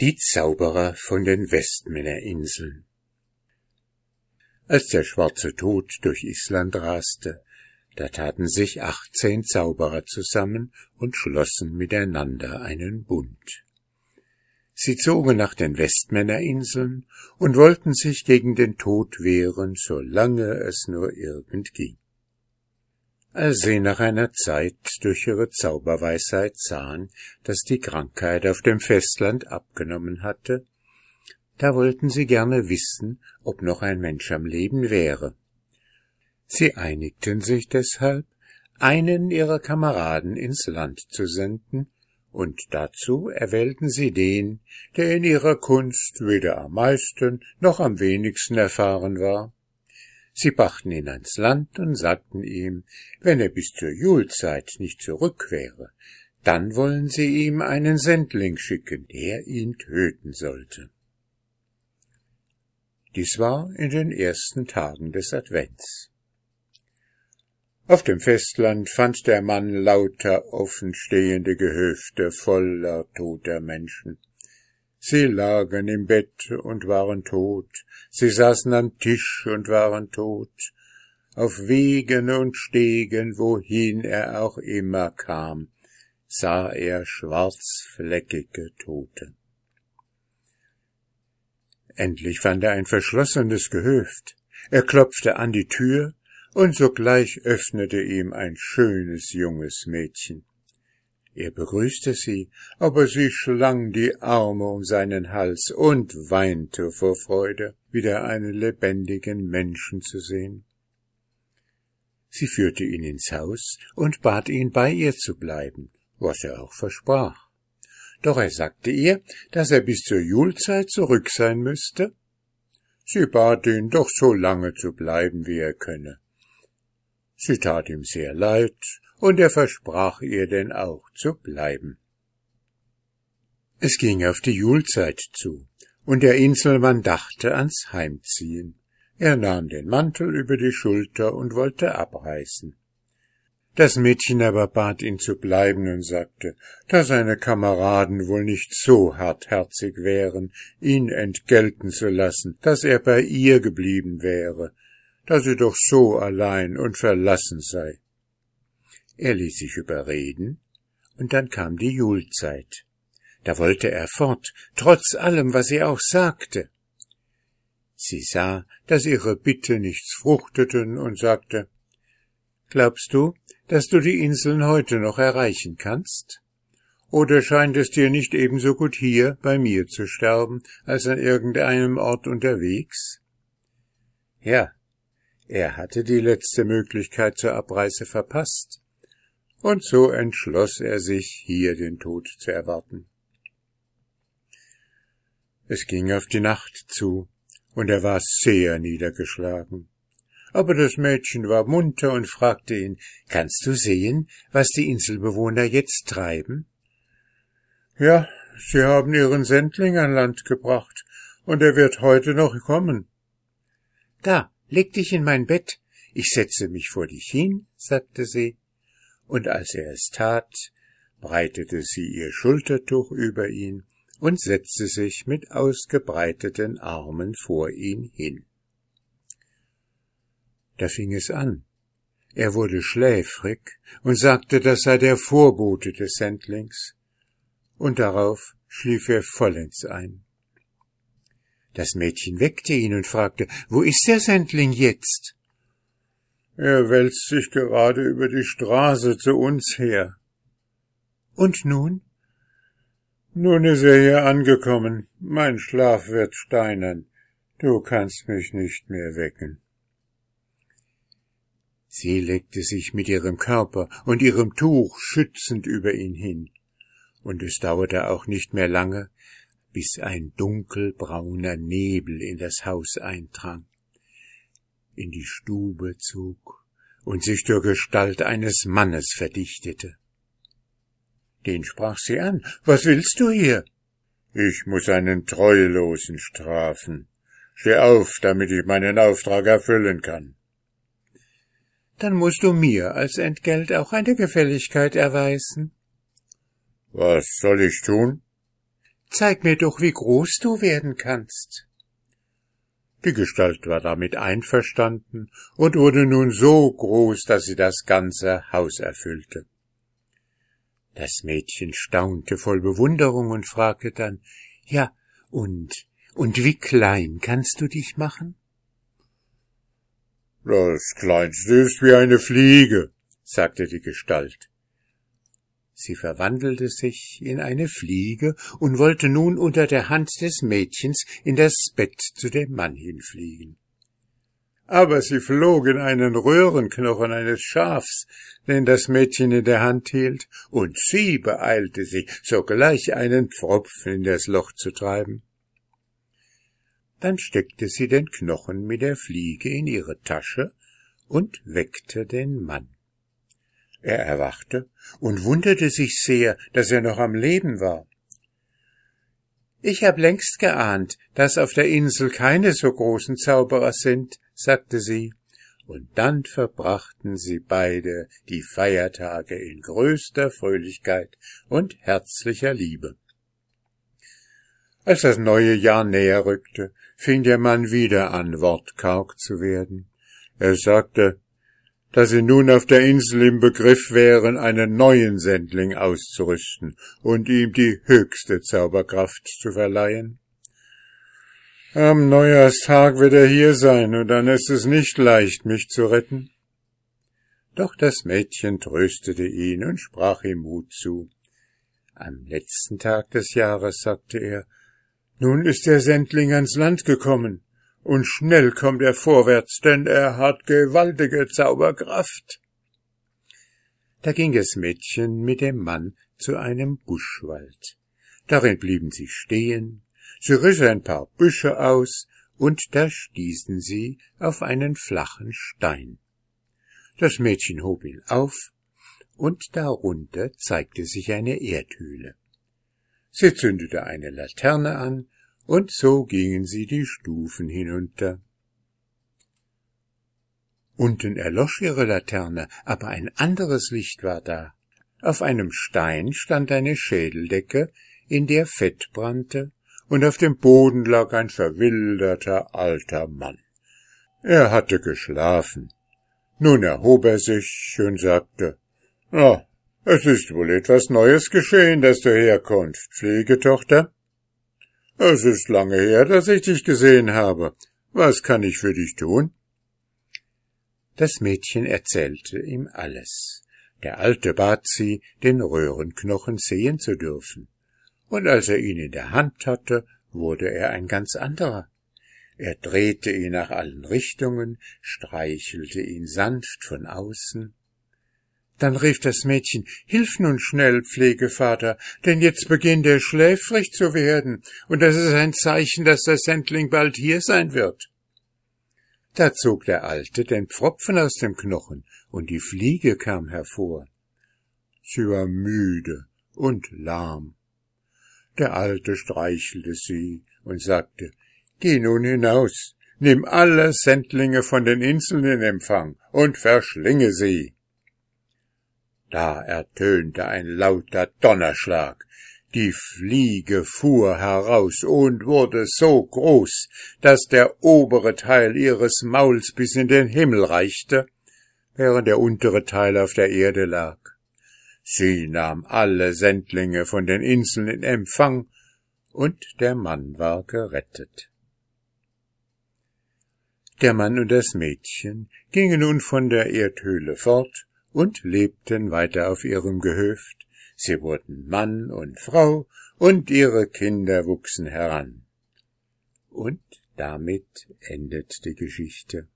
Die Zauberer von den Westmännerinseln Als der schwarze Tod durch Island raste, da taten sich achtzehn Zauberer zusammen und schlossen miteinander einen Bund. Sie zogen nach den Westmännerinseln und wollten sich gegen den Tod wehren, solange es nur irgend ging. Als sie nach einer Zeit durch ihre Zauberweisheit sahen, dass die Krankheit auf dem Festland abgenommen hatte, da wollten sie gerne wissen, ob noch ein Mensch am Leben wäre. Sie einigten sich deshalb, einen ihrer Kameraden ins Land zu senden, und dazu erwählten sie den, der in ihrer Kunst weder am meisten noch am wenigsten erfahren war, Sie brachten ihn ans Land und sagten ihm, wenn er bis zur Julzeit nicht zurück wäre, dann wollen sie ihm einen Sendling schicken, der ihn töten sollte. Dies war in den ersten Tagen des Advents. Auf dem Festland fand der Mann lauter offenstehende Gehöfte voller toter Menschen. Sie lagen im Bett und waren tot, sie saßen am Tisch und waren tot, auf Wegen und Stegen, wohin er auch immer kam, sah er schwarzfleckige Tote. Endlich fand er ein verschlossenes Gehöft. Er klopfte an die Tür, und sogleich öffnete ihm ein schönes junges Mädchen. Er begrüßte sie, aber sie schlang die Arme um seinen Hals und weinte vor Freude, wieder einen lebendigen Menschen zu sehen. Sie führte ihn ins Haus und bat ihn, bei ihr zu bleiben, was er auch versprach. Doch er sagte ihr, dass er bis zur Julzeit zurück sein müsste. Sie bat ihn, doch so lange zu bleiben, wie er könne. Sie tat ihm sehr leid und er versprach ihr denn auch zu bleiben. Es ging auf die Julzeit zu, und der Inselmann dachte ans Heimziehen. Er nahm den Mantel über die Schulter und wollte abreißen. Das Mädchen aber bat ihn zu bleiben und sagte, dass seine Kameraden wohl nicht so hartherzig wären, ihn entgelten zu lassen, dass er bei ihr geblieben wäre, da sie doch so allein und verlassen sei. Er ließ sich überreden, und dann kam die Julzeit. Da wollte er fort, trotz allem, was sie auch sagte. Sie sah, dass ihre Bitte nichts fruchteten und sagte, Glaubst du, dass du die Inseln heute noch erreichen kannst? Oder scheint es dir nicht ebenso gut hier bei mir zu sterben, als an irgendeinem Ort unterwegs? Ja, er hatte die letzte Möglichkeit zur Abreise verpasst und so entschloss er sich, hier den Tod zu erwarten. Es ging auf die Nacht zu, und er war sehr niedergeschlagen. Aber das Mädchen war munter und fragte ihn, Kannst du sehen, was die Inselbewohner jetzt treiben? Ja, sie haben ihren Sendling an Land gebracht, und er wird heute noch kommen. Da, leg dich in mein Bett, ich setze mich vor dich hin, sagte sie, und als er es tat, breitete sie ihr Schultertuch über ihn und setzte sich mit ausgebreiteten Armen vor ihn hin. Da fing es an. Er wurde schläfrig und sagte, das sei der Vorbote des Sendlings, und darauf schlief er vollends ein. Das Mädchen weckte ihn und fragte, wo ist der Sendling jetzt? Er wälzt sich gerade über die Straße zu uns her. Und nun? Nun ist er hier angekommen. Mein Schlaf wird steinern. Du kannst mich nicht mehr wecken. Sie legte sich mit ihrem Körper und ihrem Tuch schützend über ihn hin, und es dauerte auch nicht mehr lange, bis ein dunkelbrauner Nebel in das Haus eindrang in die Stube zog und sich zur Gestalt eines Mannes verdichtete. Den sprach sie an. Was willst du hier? Ich muss einen Treulosen strafen. Steh auf, damit ich meinen Auftrag erfüllen kann. Dann musst du mir als Entgelt auch eine Gefälligkeit erweisen. Was soll ich tun? zeig mir doch, wie groß du werden kannst. Die Gestalt war damit einverstanden und wurde nun so groß, dass sie das ganze Haus erfüllte. Das Mädchen staunte voll Bewunderung und fragte dann, ja, und, und wie klein kannst du dich machen? Das kleinste ist wie eine Fliege, sagte die Gestalt. Sie verwandelte sich in eine Fliege und wollte nun unter der Hand des Mädchens in das Bett zu dem Mann hinfliegen. Aber sie flog in einen Röhrenknochen eines Schafs, den das Mädchen in der Hand hielt, und sie beeilte sich, sogleich einen Pfropfen in das Loch zu treiben. Dann steckte sie den Knochen mit der Fliege in ihre Tasche und weckte den Mann. Er erwachte und wunderte sich sehr, dass er noch am Leben war. Ich hab längst geahnt, dass auf der Insel keine so großen Zauberer sind, sagte sie, und dann verbrachten sie beide die Feiertage in größter Fröhlichkeit und herzlicher Liebe. Als das neue Jahr näher rückte, fing der Mann wieder an, wortkarg zu werden. Er sagte, dass sie nun auf der Insel im Begriff wären, einen neuen Sendling auszurüsten und ihm die höchste Zauberkraft zu verleihen. Am Neujahrstag wird er hier sein, und dann ist es nicht leicht, mich zu retten. Doch das Mädchen tröstete ihn und sprach ihm Mut zu. Am letzten Tag des Jahres, sagte er, nun ist der Sendling ans Land gekommen und schnell kommt er vorwärts, denn er hat gewaltige Zauberkraft. Da ging das Mädchen mit dem Mann zu einem Buschwald. Darin blieben sie stehen, sie riss ein paar Büsche aus, und da stießen sie auf einen flachen Stein. Das Mädchen hob ihn auf, und darunter zeigte sich eine Erdhöhle. Sie zündete eine Laterne an und so gingen sie die Stufen hinunter. Unten erlosch ihre Laterne, aber ein anderes Licht war da. Auf einem Stein stand eine Schädeldecke, in der Fett brannte, und auf dem Boden lag ein verwilderter alter Mann. Er hatte geschlafen. Nun erhob er sich und sagte, »Ah, es ist wohl etwas Neues geschehen, dass du herkommst, Pflegetochter?« Es ist lange her, dass ich dich gesehen habe. Was kann ich für dich tun? Das Mädchen erzählte ihm alles. Der Alte bat sie, den Röhrenknochen sehen zu dürfen. Und als er ihn in der Hand hatte, wurde er ein ganz anderer. Er drehte ihn nach allen Richtungen, streichelte ihn sanft von außen, dann rief das Mädchen, Hilf nun schnell, Pflegevater, denn jetzt beginnt er schläfrig zu werden, und das ist ein Zeichen, dass der Sendling bald hier sein wird. Da zog der Alte den Pfropfen aus dem Knochen, und die Fliege kam hervor. Sie war müde und lahm. Der Alte streichelte sie und sagte, Geh nun hinaus, nimm alle Sendlinge von den Inseln in Empfang und verschlinge sie. Da ertönte ein lauter Donnerschlag. Die Fliege fuhr heraus und wurde so groß, dass der obere Teil ihres Mauls bis in den Himmel reichte, während der untere Teil auf der Erde lag. Sie nahm alle Sendlinge von den Inseln in Empfang, und der Mann war gerettet. Der Mann und das Mädchen gingen nun von der Erdhöhle fort und lebten weiter auf ihrem Gehöft, sie wurden Mann und Frau, und ihre Kinder wuchsen heran. Und damit endet die Geschichte.